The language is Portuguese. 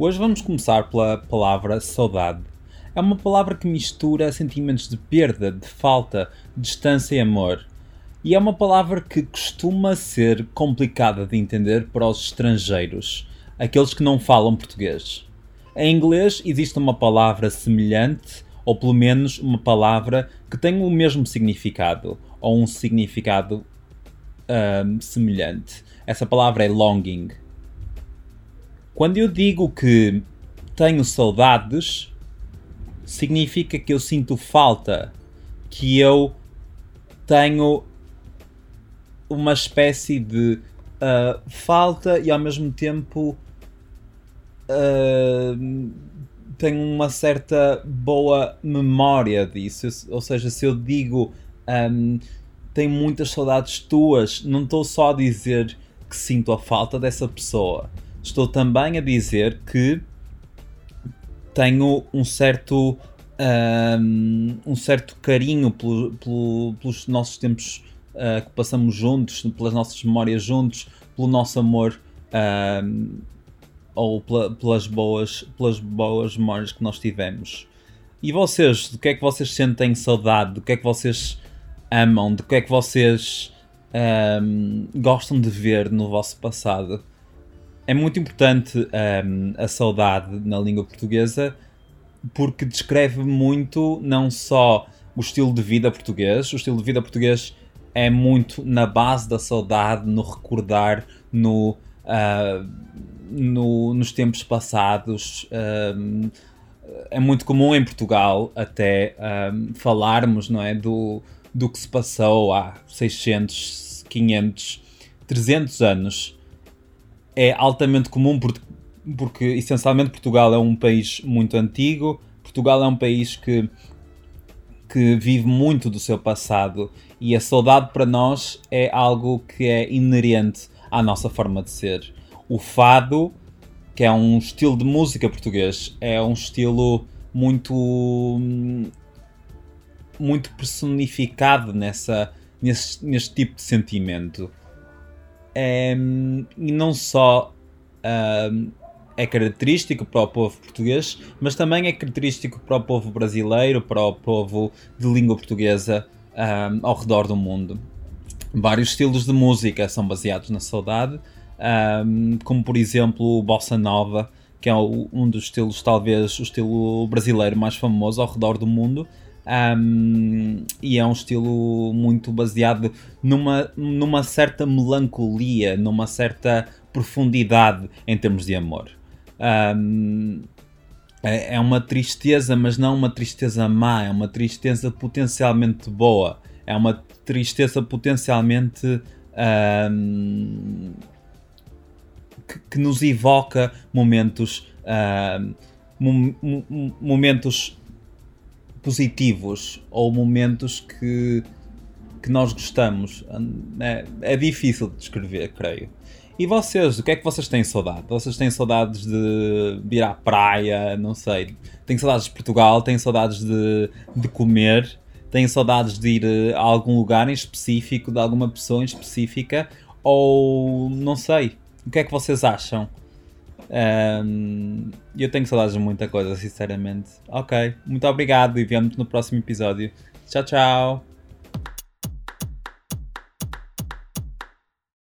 Hoje vamos começar pela palavra saudade. É uma palavra que mistura sentimentos de perda, de falta, distância e amor. E é uma palavra que costuma ser complicada de entender para os estrangeiros, aqueles que não falam português. Em inglês existe uma palavra semelhante, ou pelo menos uma palavra que tem o mesmo significado, ou um significado um, semelhante. Essa palavra é longing. Quando eu digo que tenho saudades, significa que eu sinto falta, que eu tenho uma espécie de uh, falta e ao mesmo tempo uh, tenho uma certa boa memória disso. Ou seja, se eu digo um, tenho muitas saudades tuas, não estou só a dizer que sinto a falta dessa pessoa. Estou também a dizer que tenho um certo um, um certo carinho pelo, pelo, pelos nossos tempos uh, que passamos juntos, pelas nossas memórias juntos, pelo nosso amor um, ou pela, pelas, boas, pelas boas memórias que nós tivemos. E vocês, do que é que vocês sentem saudade? Do que é que vocês amam? Do que é que vocês um, gostam de ver no vosso passado? É muito importante um, a saudade na língua portuguesa porque descreve muito não só o estilo de vida português, o estilo de vida português é muito na base da saudade, no recordar, no, uh, no nos tempos passados. Um, é muito comum em Portugal até um, falarmos não é, do, do que se passou há 600, 500, 300 anos. É altamente comum porque, porque essencialmente Portugal é um país muito antigo, Portugal é um país que, que vive muito do seu passado e a saudade para nós é algo que é inerente à nossa forma de ser. O fado, que é um estilo de música português, é um estilo muito muito personificado nessa, nesse, neste tipo de sentimento. É, e não só uh, é característico para o povo português, mas também é característico para o povo brasileiro, para o povo de língua portuguesa um, ao redor do mundo. Vários estilos de música são baseados na saudade, como por exemplo o Bossa Nova, que é um dos estilos, talvez o estilo brasileiro mais famoso ao redor do mundo. Um, e é um estilo muito baseado numa, numa certa melancolia, numa certa profundidade em termos de amor. Um, é, é uma tristeza, mas não uma tristeza má, é uma tristeza potencialmente boa, é uma tristeza potencialmente um, que, que, nos evoca momentos, momentos positivos ou momentos que, que nós gostamos. É, é difícil de descrever, creio. E vocês, o que é que vocês têm saudade? Vocês têm saudades de, ir à praia, não sei. Têm saudades de Portugal, têm saudades de, de comer, têm saudades de ir a algum lugar em específico, de alguma pessoa em específica, ou não sei. O que é que vocês acham? Um, eu tenho saudades de muita coisa, sinceramente. Ok, muito obrigado e vemos no próximo episódio. Tchau, tchau.